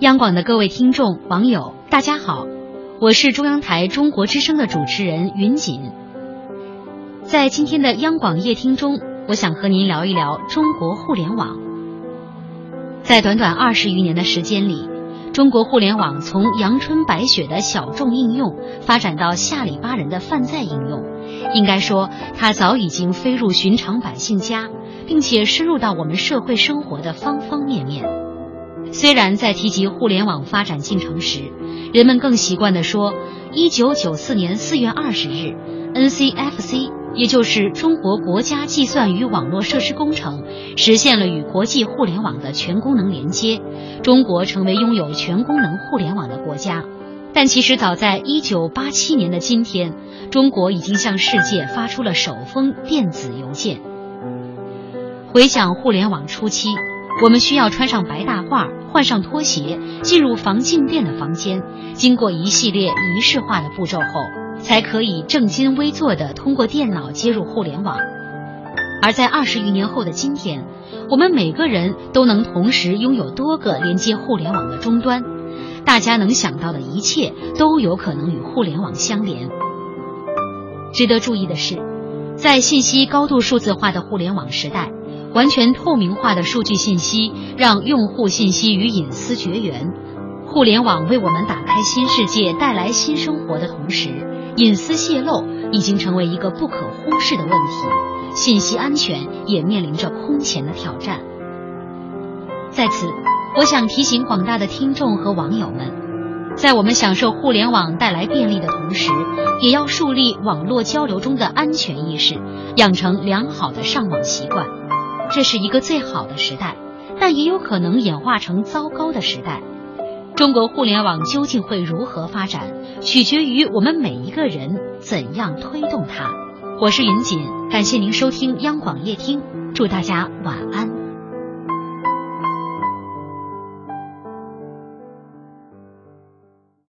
央广的各位听众、网友，大家好，我是中央台中国之声的主持人云锦。在今天的央广夜听中，我想和您聊一聊中国互联网。在短短二十余年的时间里，中国互联网从阳春白雪的小众应用，发展到下里巴人的泛在应用。应该说，它早已经飞入寻常百姓家，并且深入到我们社会生活的方方面面。虽然在提及互联网发展进程时，人们更习惯地说，一九九四年四月二十日，NCFC，也就是中国国家计算与网络设施工程，实现了与国际互联网的全功能连接，中国成为拥有全功能互联网的国家。但其实早在一九八七年的今天，中国已经向世界发出了首封电子邮件。回想互联网初期。我们需要穿上白大褂，换上拖鞋，进入防静电的房间，经过一系列仪式化的步骤后，才可以正襟危坐地通过电脑接入互联网。而在二十余年后的今天，我们每个人都能同时拥有多个连接互联网的终端，大家能想到的一切都有可能与互联网相连。值得注意的是，在信息高度数字化的互联网时代。完全透明化的数据信息让用户信息与隐私绝缘。互联网为我们打开新世界、带来新生活的同时，隐私泄露已经成为一个不可忽视的问题，信息安全也面临着空前的挑战。在此，我想提醒广大的听众和网友们，在我们享受互联网带来便利的同时，也要树立网络交流中的安全意识，养成良好的上网习惯。这是一个最好的时代，但也有可能演化成糟糕的时代。中国互联网究竟会如何发展，取决于我们每一个人怎样推动它。我是云锦，感谢您收听央广夜听，祝大家晚安。